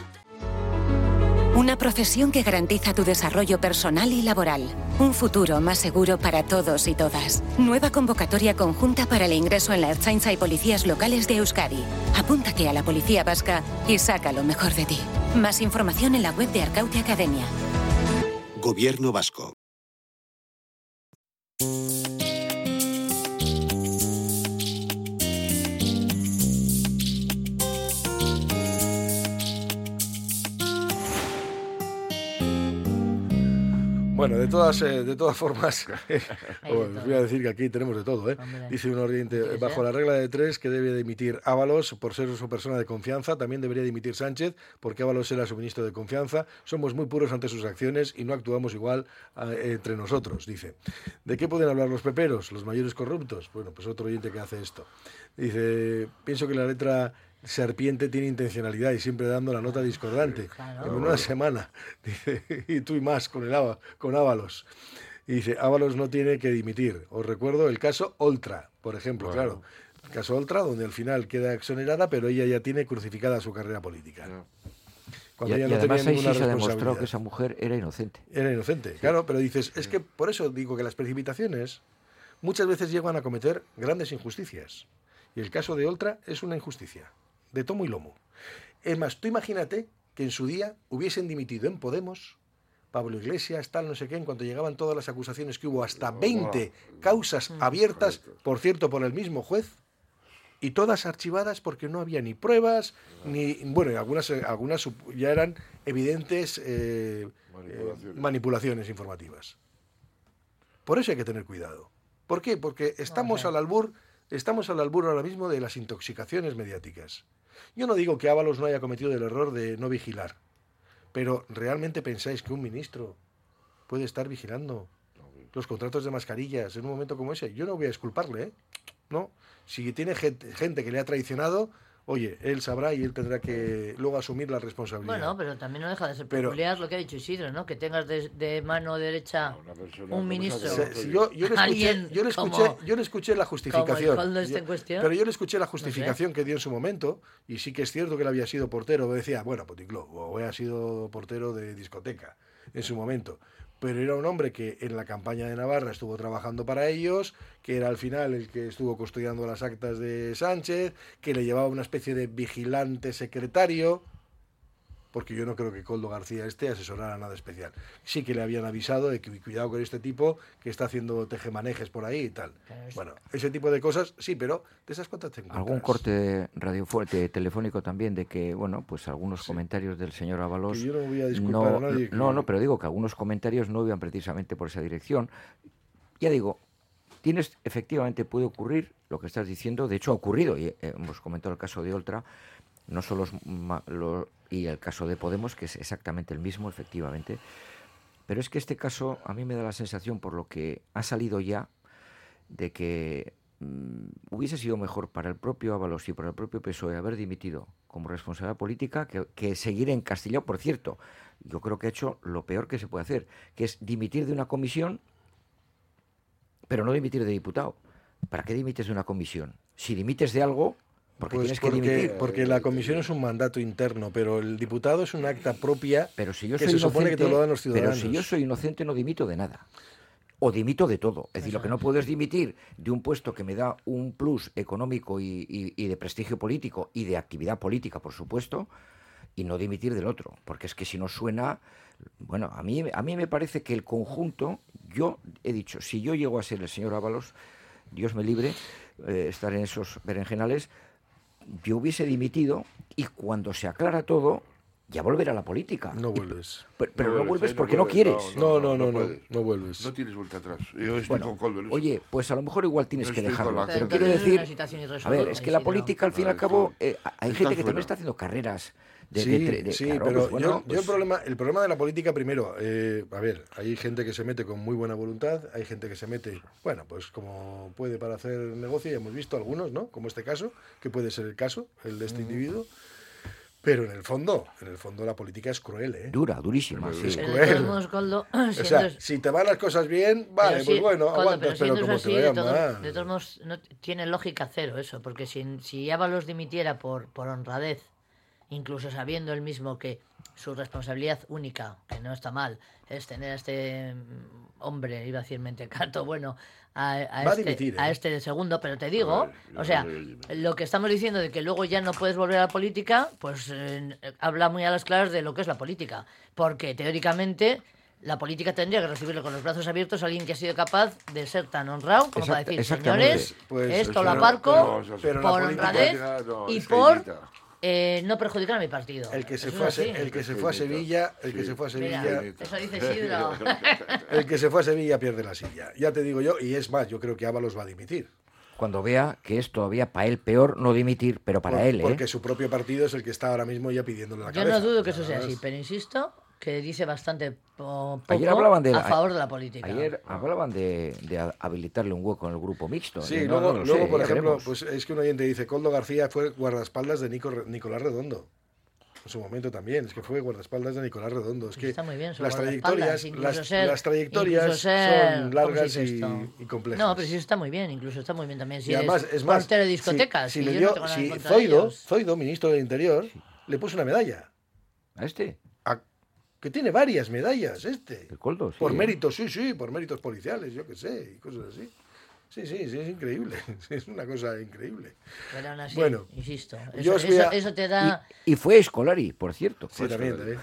Una profesión que garantiza tu desarrollo personal y laboral. Un futuro más seguro para todos y todas. Nueva convocatoria conjunta para el ingreso en la Ertzaintza y policías locales de Euskadi. Apúntate a la Policía Vasca y saca lo mejor de ti. Más información en la web de Arcaute Academia. Gobierno vasco. Bueno, de todas, eh, de todas formas, [LAUGHS] [LAUGHS] os voy a decir que aquí tenemos de todo. ¿eh? Dice un oriente, bajo la regla de tres, que debe dimitir Ábalos por ser su persona de confianza, también debería dimitir Sánchez, porque Ábalos era su ministro de confianza. Somos muy puros ante sus acciones y no actuamos igual eh, entre nosotros, dice. ¿De qué pueden hablar los peperos, los mayores corruptos? Bueno, pues otro oyente que hace esto. Dice, pienso que la letra serpiente tiene intencionalidad y siempre dando la nota discordante. En una semana, [LAUGHS] dice, y tú y más con, el, Ava- con Ábalos. Y dice, Ábalos no tiene que dimitir. Os recuerdo el caso Oltra, por ejemplo, Claro. claro. El caso Oltra, donde al final queda exonerada, pero ella ya tiene crucificada su carrera política. Cuando y, ella y no además tenía ahí ninguna sí se demostró responsabilidad. que esa mujer era inocente. Era inocente, claro, pero dices, es que por eso digo que las precipitaciones muchas veces llegan a cometer grandes injusticias. Y el caso de Oltra es una injusticia, de tomo y lomo. Es más, tú imagínate que en su día hubiesen dimitido en Podemos Pablo Iglesias, tal, no sé qué, en cuanto llegaban todas las acusaciones que hubo, hasta 20 causas abiertas, por cierto, por el mismo juez, y todas archivadas porque no había ni pruebas, ni. Bueno, algunas, eh, algunas ya eran evidentes eh, eh, manipulaciones informativas. Por eso hay que tener cuidado. ¿Por qué? Porque estamos al albur, estamos al albur ahora mismo de las intoxicaciones mediáticas. Yo no digo que Ábalos no haya cometido el error de no vigilar, pero ¿realmente pensáis que un ministro puede estar vigilando los contratos de mascarillas en un momento como ese? Yo no voy a disculparle, ¿eh? No. Si tiene gente, gente que le ha traicionado, oye, él sabrá y él tendrá que luego asumir la responsabilidad. Bueno, pero también no deja de ser Pero- peculiar lo que ha dicho Isidro, ¿no? Que tengas de, de mano derecha un ministro, Se- si yo, yo le escuché, alguien yo le escuché, como- yo le escuché la justificación. Este Yo- en cuestión. Pero yo le escuché la No sé. justificación que dio en su momento, y sí que es cierto que él había sido portero, decía, bueno, Poticló, o había sido portero de discoteca en su momento. Pero era un hombre que en la campaña de Navarra estuvo trabajando para ellos, que era al final el que estuvo custodiando las actas de Sánchez, que le llevaba una especie de vigilante secretario. Porque yo no creo que Coldo García este asesorara nada especial. Sí que le habían avisado de que cuidado con este tipo que está haciendo tejemanejes por ahí y tal. Bueno, ese tipo de cosas, sí, pero de esas cuantas te encuentras. Algún corte radiofuerte telefónico también de que, bueno, pues algunos comentarios del señor Ábalos... Que yo no voy a disculpar a nadie. que- No, no, pero digo que algunos comentarios no iban precisamente por esa dirección. Ya digo, tienes, efectivamente puede ocurrir lo que estás diciendo, de hecho ha ocurrido, y eh, hemos comentado el caso de Oltra, no solo y el caso de Podemos, que es exactamente el mismo, efectivamente, pero es que este caso a mí me da la sensación, por lo que ha salido ya, de que mm, hubiese sido mejor para el propio Ábalos y para el propio PSOE haber dimitido como responsabilidad política que, seguir encastillado. Por cierto, yo creo que ha hecho lo peor que se puede hacer, que es dimitir de una comisión, pero no dimitir de diputado. ¿Para qué dimites de una comisión? Si dimites de algo, porque Pues tienes que porque, dimitir. porque la comisión es un mandato interno, pero el diputado es un acta propia Pero si yo que soy se supone que te inocente, lo dan los pero ciudadanos. si yo soy inocente no dimito de nada. O dimito de todo. Es decir, lo que no puedo es dimitir de un puesto que me da un plus económico y, y- y de prestigio político y de actividad política, por supuesto, y no dimitir del otro. Porque es que si no suena... Bueno, a mí, a mí me parece que el conjunto, yo he dicho, si yo llego a ser el señor Ábalos, Dios me libre, eh, estar en esos berenjenales, yo hubiese dimitido y cuando se aclara todo, ya volver a la política. No vuelves. Pero, pero no, vuelves, vuelves ahí porque no, puedes, quieres. No, no, no, no, no vuelves. No tienes vuelta atrás. Yo estoy Bueno, con eso. oye, pues a lo mejor igual tienes Yo que dejarlo. Pero gente. quiero decir, a ver, es que la política al fin y al cabo, eh, hay gente que fuera. también está haciendo carreras de, sí, de- de- sí, claro, pero pues bueno, yo, yo pues- el, problema, el problema de la política, primero, eh, a ver, hay gente que se mete con muy buena voluntad, hay gente que se mete, bueno, pues como puede para hacer negocio, ya hemos visto algunos, ¿no? Como este caso, que puede ser el caso, el de este individuo. Pero en el fondo, en el fondo la política es cruel, ¿eh? Dura, durísima. sí. Es Pero cruel. modos, Coldo, [CLEARS THROAT] O sea, si te van las cosas bien, vale, Pero pues sí, bueno, Coldo, aguantas, pero, siendo eso como así, te de mal. de todos modos, no tiene lógica cero eso, porque si, si Ábalos dimitiera por, por honradez, incluso sabiendo él mismo que su responsabilidad única, que no está mal, es tener a este mm, hombre, iba a decir mentecato, [LAUGHS] bueno, a, a este, dimitir, a ¿eh? este de segundo, pero te digo, o sea, lo que estamos diciendo de que luego ya no puedes volver a la política, pues eh, habla muy a las claras de lo que es la política. Porque teóricamente la política tendría que recibirlo con los brazos abiertos a alguien que ha sido capaz de ser tan honrado como para decir, señores, Pues, esto lo aparco por honradez no, y por. Eh, no perjudicar a mi partido. El que se fue a, el que se fue a Sevilla, el que se fue a Mira, Sevilla, eso dice Isidro. [LAUGHS] el que se fue a Sevilla pierde la silla. Ya te digo yo, y es más, yo creo que Ábalos va a dimitir. Cuando vea que es todavía para él peor no dimitir, pero para Por- él, ¿eh? Porque su propio partido es el que está ahora mismo ya pidiéndole la Yo cabeza. no dudo que eso sea así, pero insisto que dice bastante po- Ayer poco hablaban de a favor de la política. Ayer hablaban de, habilitarle un hueco en el grupo mixto. Sí, no- luego, no lo luego, sé, por ejemplo, pues es que un oyente dice, Coldo García fue guardaespaldas de Nico, Nicolás Redondo. En su momento también, es que fue guardaespaldas de Nicolás Redondo. Es que Está muy bien, las trayectorias, las, ser- las trayectorias ser- son ¿cómo largas y, complejas. No, pero sí está muy bien, incluso está muy bien también. Si y además, es más, de si- discotecas, si, y le dio, no si. Zoido, ministro del Interior, le puso una medalla. ¿A este? Que tiene varias medallas, este. El Coldo, sí, Por ¿eh? méritos, sí, sí, por méritos policiales, yo qué sé, y cosas así. Sí, sí, sí, es increíble. [LAUGHS] Es una cosa increíble. Pero aún así, Bueno, insisto, eso, eso- a- eso te da... Y fue Escolari, por cierto. Sí, también, también.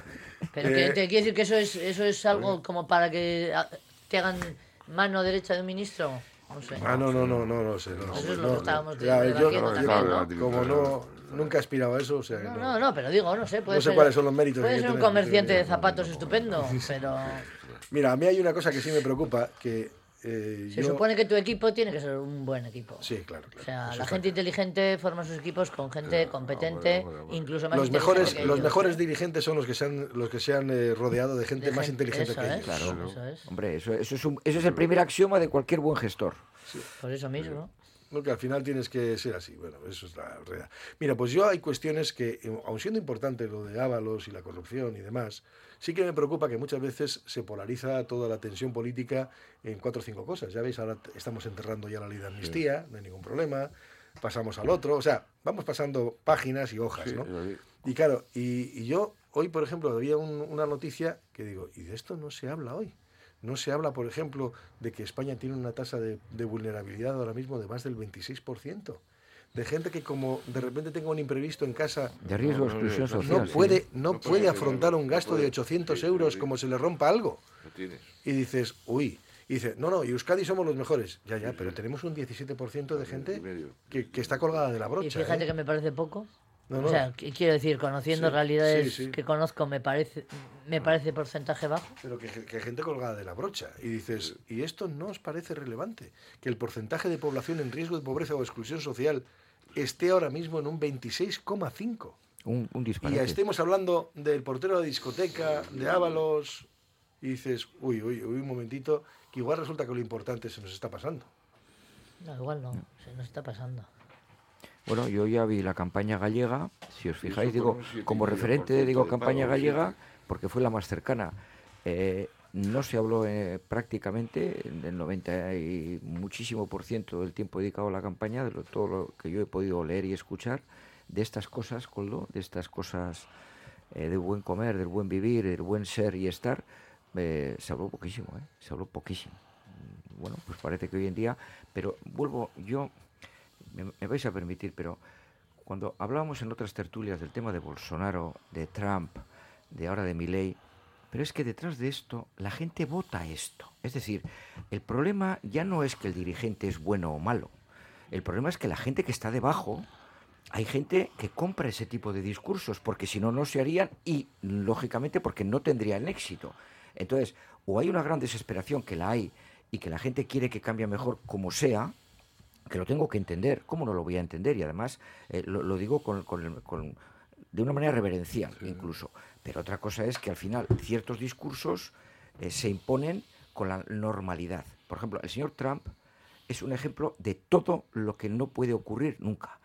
Pero Eh, que te quiere decir que eso es, eso es algo como para que ah, te hagan mano derecha de un ministro. No sé. Ah, no, no, no, no, no sé. No, Eso es lo no, que estábamos ¿no? Como no, nunca aspiraba a eso, o sea que No, no. no, no, pero digo, no sé, puede No sé ser, cuáles son los méritos Puede ser un tener, comerciante de zapatos estupendo, [LAUGHS] pero Mira, a mí hay una cosa que sí me preocupa, que eh, se yo... supone que tu equipo tiene que ser un buen equipo. Sí, claro, claro. O sea, Eso la gente inteligente forma sus equipos con gente competente, incluso más Los inteligente mejores, que los ellos. mejores dirigentes son los que se han, los que se han eh, rodeado de gente De más gente- inteligente eso que es, ellos. claro, eso es. Hombre, eso, eso, es un- eso es el primer axioma de cualquier buen gestor. Por eso mismo. No, que al final tienes que ser así. Bueno, eso es la realidad. Mira, pues yo hay cuestiones que, eh, aun siendo importante lo de Ábalos y la corrupción y demás, sí que me preocupa que muchas veces se polariza toda la tensión política en cuatro o cinco cosas. Ya veis, ahora estamos enterrando ya la ley de amnistía, no hay ningún problema. Pasamos al otro, o sea, vamos pasando páginas y hojas, Sí, ¿no? Y claro, y, y yo hoy, por ejemplo, había un- una noticia que digo, y de esto no se habla hoy. No se habla, por ejemplo, de que España tiene una tasa de, de vulnerabilidad ahora mismo de más del 26%. De gente que como de repente tenga un imprevisto en casa... De riesgo de exclusión social. No puede, sí. no puede afrontar un gasto de 800 euros como se le rompa algo. Lo tienes. Y dices, uy, y dice, no, no, y Euskadi somos los mejores. Ya, ya, pero tenemos un 17% de gente que, que está colgada de la Y brocha. fíjate ¿eh? que me parece poco. No, O no. sea, qu- quiero decir, conociendo Sí, realidades sí, sí. que conozco, me parece, me parece porcentaje bajo. Pero que, que hay gente colgada de la brocha. Y dices, ¿y esto no os parece relevante? Que el porcentaje de población en riesgo de pobreza o exclusión social esté ahora mismo en un 26,5. Un, un Y ya estemos hablando del portero de discoteca, de Ábalos, y dices, uy, uy, uy, un momentito, que igual resulta que lo importante se nos está pasando. No, igual no, se nos está pasando. Bueno, yo ya vi la campaña gallega, si os fijáis, digo, como referente, digo de campaña gallega, porque fue la más cercana. Eh, no se habló eh, prácticamente del 90 y muchísimo por ciento del tiempo dedicado a la campaña, de lo- todo lo que yo he podido leer y escuchar, de estas cosas, Coldo, de estas cosas eh, del buen comer, del buen vivir, del buen ser y estar, eh, se habló poquísimo, ¿eh? se habló poquísimo. Mm, Bueno, pues parece que hoy en día, pero vuelvo, yo, me, me vais a permitir, pero cuando hablábamos en otras tertulias del tema de Bolsonaro, de Trump, de ahora de Milley, pero es que detrás de esto la gente vota esto. Es decir, el problema ya no es que el dirigente es bueno o malo. El problema es que la gente que está debajo, hay gente que compra ese tipo de discursos, porque si no, no se harían y, lógicamente, porque no tendrían éxito. Entonces, o hay una gran desesperación, que la hay, y que la gente quiere que cambie mejor como sea, que lo tengo que entender. ¿Cómo no lo voy a entender? Y además eh, lo, lo digo con, con el- con- de una manera reverencial incluso. Pero otra cosa es que al final ciertos discursos eh, se imponen con la normalidad. Por ejemplo, el señor Trump es un ejemplo de todo lo que no puede ocurrir nunca.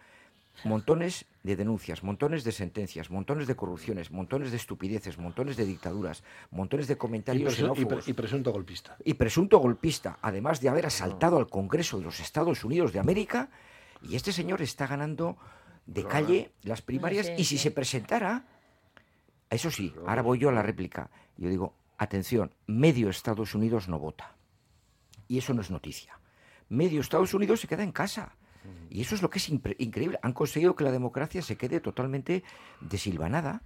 Montones de denuncias, montones de sentencias, montones de corrupciones, montones de estupideces, montones de dictaduras, montones de Y, comentarios presu- y xenófobos y presunto golpista. y presunto golpista, además de haber asaltado al Congreso de los Estados Unidos de América, y este señor está ganando de calle las primarias, Sí, y si se presentara, eso sí, ahora voy yo a la réplica, yo digo, atención, medio Estados Unidos no vota, y eso no es noticia, medio Estados Unidos se queda en casa, y eso es lo que es increíble, han conseguido que la democracia se quede totalmente desilvanada,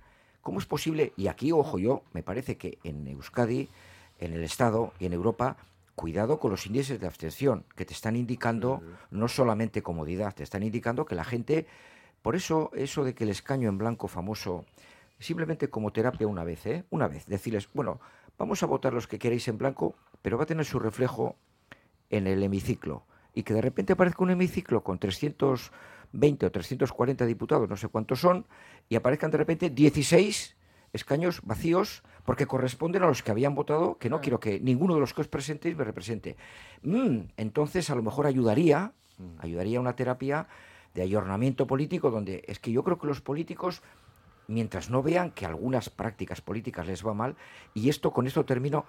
¿Cómo es posible? Y aquí, ojo, yo, me parece que en Euskadi, en el Estado y en Europa, cuidado con los índices de abstención, que te están indicando no solamente comodidad, te están indicando que la gente, por eso, eso de que el escaño en blanco famoso, simplemente como terapia una vez, ¿eh? Una vez, decirles, bueno, vamos a votar los que queréis en blanco, pero va a tener su reflejo en el hemiciclo. Y que de repente aparezca un hemiciclo con 320 o 340 diputados, no sé cuántos son, y aparezcan de repente 16 escaños vacíos porque corresponden a los que habían votado, que no quiero que ninguno de los que os presentéis me represente. Mm, entonces a lo mejor ayudaría, ayudaría una terapia de ayornamiento político donde es que yo creo que los políticos mientras no vean que algunas prácticas políticas les va mal, y esto con esto termino,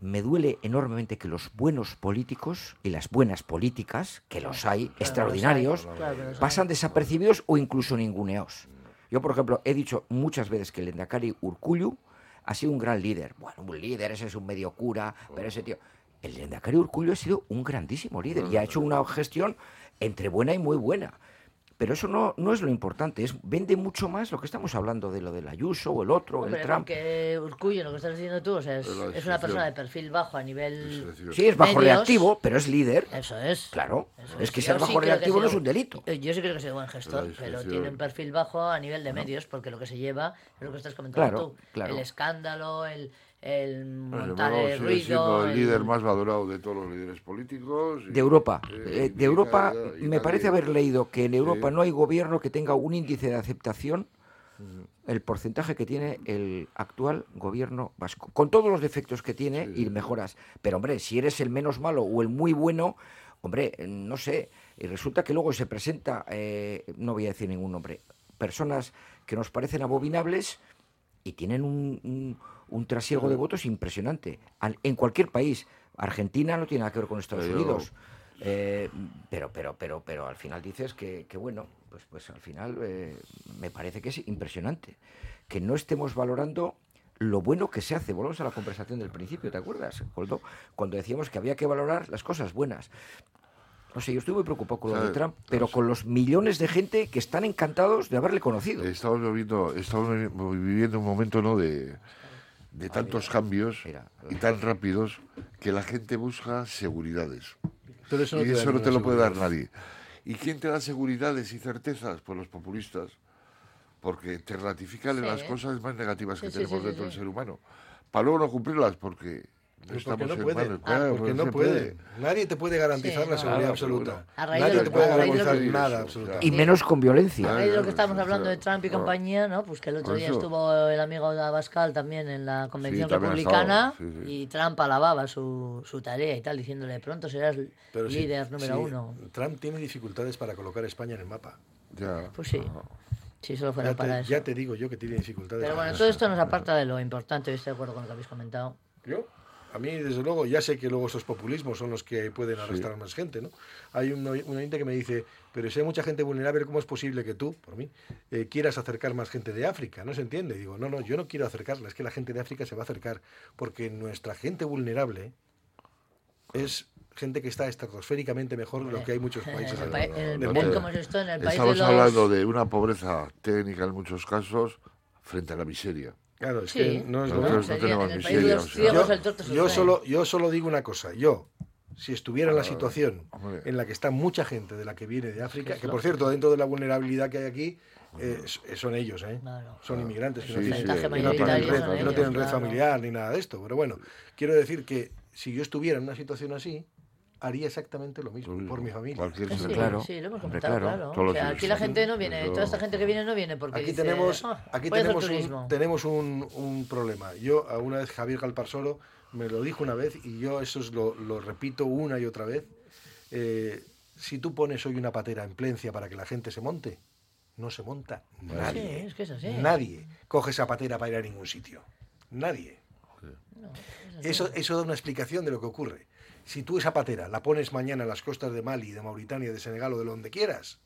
me duele enormemente que los buenos políticos y las buenas políticas, que los hay, Claro, extraordinarios, los hay, claro pasan desapercibidos o incluso ninguneados. Yo, por ejemplo, he dicho muchas veces que el Endacari Urcullu ha sido un gran líder. Bueno, un líder, ese es un medio cura, pero ese tío... El Endacari Urcullu ha sido un grandísimo líder y ha hecho una gestión entre buena y muy buena. Pero eso no, no es lo importante, es vende mucho más lo que estamos hablando de lo del Ayuso o el otro, Hombre, el Trump. porque Urcullo, lo que estás diciendo tú, o sea, es, Es una persona de perfil bajo a nivel. Sí, es bajo medios. reactivo, pero es líder. Eso es. Claro. Eso es que Yo ser bajo reactivo no es un delito. eh, Yo sí creo que es un buen gestor, pero tiene un perfil bajo a nivel de medios, porque lo que se lleva es lo que estás comentando Claro, tú. claro. El escándalo, el, el montar ruido. líder más valorado de todos los líderes políticos. y- De Europa. eh, Eh, de y Europa, y me parece haber leído que en Europa Sí. no hay gobierno que tenga un índice de aceptación el porcentaje que tiene el actual gobierno vasco, con todos los defectos que tiene y mejoras. Pero hombre, si eres el menos malo o el muy bueno, hombre, eh, no sé, y resulta que luego se presenta, eh, no voy a decir ningún nombre, personas que nos parecen abominables y tienen un, un- un trasiego de votos impresionante. En cualquier país. Argentina no tiene nada que ver con Estados Pero- Unidos. Eh, pero, pero, pero, pero al final dices que, que bueno, pues, pues al final eh, me parece que es impresionante que no estemos valorando lo bueno que se hace. Volvemos a la conversación del principio, ¿te acuerdas, Coldo? Cuando decíamos que había que valorar las cosas buenas. No sé, yo estoy muy preocupado con lo. Trump, pero con los millones de gente que están encantados de haberle conocido. Estamos viviendo, estamos vi- viviendo un momento ¿no? de, de tantos cambios y tan rápidos que la gente busca seguridades. Pero eso no y eso no te lo puede dar nadie. ¿Y quién te da seguridades y certezas? Pues los populistas. Porque te ratifican en las cosas más negativas que Sí, tenemos sí, dentro sí, del ser humano. Para luego no cumplirlas porque estamos porque no en puede. manos. Ah, porque pues no puede. Nadie te puede garantizar Sí, la seguridad Claro, absoluta. Nadie te puede garantizar que- nada absolutamente. Y menos con violencia. A raíz de lo que o hablando de Trump y compañía, ¿no? Pues que el otro día estuvo el amigo de Abascal también en la convención republicana estado, sí, sí. y Trump alababa su, su tarea y tal, diciéndole pronto serás Pero sí, líder número sí, uno. Trump tiene dificultades para colocar a España en el mapa. Ya. Pues sí, si solo fuera Ya para te, eso. ya te digo yo que tiene dificultades. Pero bueno, todo esto nos aparta de lo importante, estoy de acuerdo con lo que habéis comentado. Yo, a mí, desde luego, ya sé que luego esos populismos son los que pueden arrastrar a más gente, ¿no? Hay un, oy- un oyente que me dice, pero si hay mucha gente vulnerable, ¿cómo es posible que tú, por mí, eh, quieras acercar más gente de África? No se entiende. Digo, no, no, yo no quiero acercarla, es que la gente de África se va a acercar, porque nuestra gente vulnerable es gente que está estratosféricamente mejor de lo que hay muchos países En el del- del mundo. como es esto, en el país de Estamos los- hablando de una pobreza técnica en muchos casos frente a la miseria. Claro, es Sí. que no es lo Nosotros mismo. no tenemos miseria. los o sea. ciegos, yo, solo, yo solo digo una cosa. Yo, si estuviera en la Ah, situación hombre. en la que está mucha gente de la que viene de África, que por cierto, dentro de la vulnerabilidad que hay aquí, eh, s- son ellos, ¿eh? Claro. son inmigrantes que no Sí, tienen, sí, que no tienen mayoritario red, son que no ellos, tienen red claro. familiar ni nada de esto. Pero bueno, quiero decir que si yo estuviera en una situación así, haría exactamente lo mismo por mi familia. Cualquier Sí, ser sí, lo hemos Hombre, comentado, claro. claro. Todos O sea, aquí la gente no viene, toda esta gente que viene no viene porque Aquí dice, tenemos, "Ah, aquí tenemos, turismo". un, tenemos un, un problema. Yo, una vez Javier Galparsoro me lo dijo una vez y yo eso es lo, lo repito una y otra vez. Eh, si tú pones hoy una patera en Plencia para que la gente se monte, no se monta nadie. Sí, es que es así. Nadie coge esa patera para ir a ningún sitio. Nadie. Eso, eso da una explicación de lo que ocurre. Si tú esa patera la pones mañana en las costas de Mali, de Mauritania, de Senegal o de donde quieras,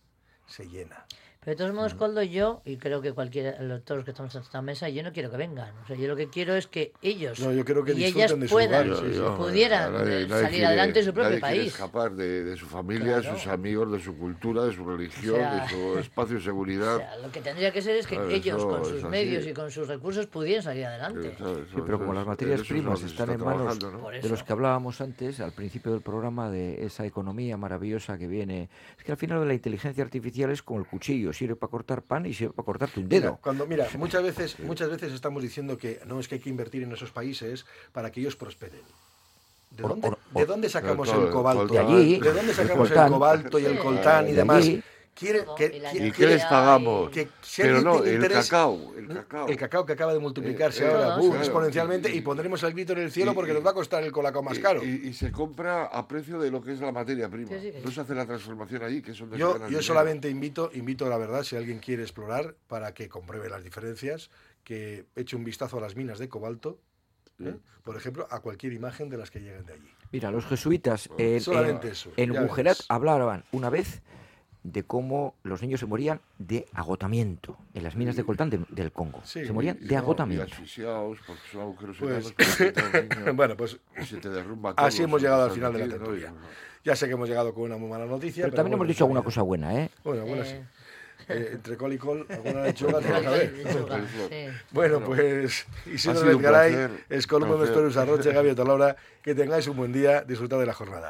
se llena. Pero de todos modos, Coldo, yo, y creo que cualquiera, todos los que estamos en esta mesa, yo no quiero que vengan. O sea, yo lo que quiero es que ellos No, yo creo que y ellas de su puedan, pudieran Nadie- eh, nadie salir quiere- adelante en su propio nadie quiere país. escapar de, de su familia, de Claro. sus amigos, de su cultura, de su religión, O sea, de su espacio de seguridad. [LAUGHS] O sea, lo que tendría que ser es que Claro, ellos, con sus medios y con sus recursos, pudieran salir adelante. Sí, pero como las materias primas están en manos de los que hablábamos antes, al principio del programa, de esa economía maravillosa que viene, es que al final la inteligencia artificial es como el cuchillo, sirve para cortar pan y sirve para cortarte un dedo. Mira, cuando, mira, [LAUGHS] muchas veces, muchas veces estamos diciendo que no es que hay que invertir en esos países para que ellos prosperen. ¿De Por- dónde, por- de dónde sacamos el cobalto? de allí, ¿De dónde sacamos el, coltán. cobalto y el coltán y De demás? allí. Quiere, que, Y la quiere- ¿Y qué les pagamos? que si Pero no, el interés- cacao, el cacao. El cacao que acaba de multiplicarse Eh, eh, ahora uh, claro. exponencialmente Y- y pondremos el grito en el cielo y- porque y- nos va a costar el colacao más Y- caro. Y, y se compra a precio de lo que es la materia prima. Sí, No se hace la transformación allí, que es donde se Yo, yo dinero. solamente invito, invito la verdad, si alguien quiere explorar, para que compruebe las diferencias, que eche un vistazo a las minas de cobalto, ¿eh? por ejemplo, a cualquier imagen de las que lleguen de allí. Mira, los jesuitas en, Solamente en- eso, en ves. hablaban una vez de cómo los niños se morían de agotamiento en las minas de coltán de- del Congo. Sí, se morían Y- de no, agotamiento. Y asfixiados, porque son agujeros Pues, que [LAUGHS] niños bueno, pues y se te derrumba todo. así hemos llegado al final de la tertulia. Y- Ya sé que hemos llegado con una muy mala noticia. Pero también bueno, hemos dicho alguna cosa buena, ¿eh? Bueno, bueno, sí. Eh. Eh, entre col y col, alguna lechuga te vas a ver. Lechuga, sí. Bueno, pues Isidro sido un Lezgaray, placer, Escolmo placer. Vesperus Arroche, Gaby Tolora, que tengáis un buen día, disfrutad de la jornada.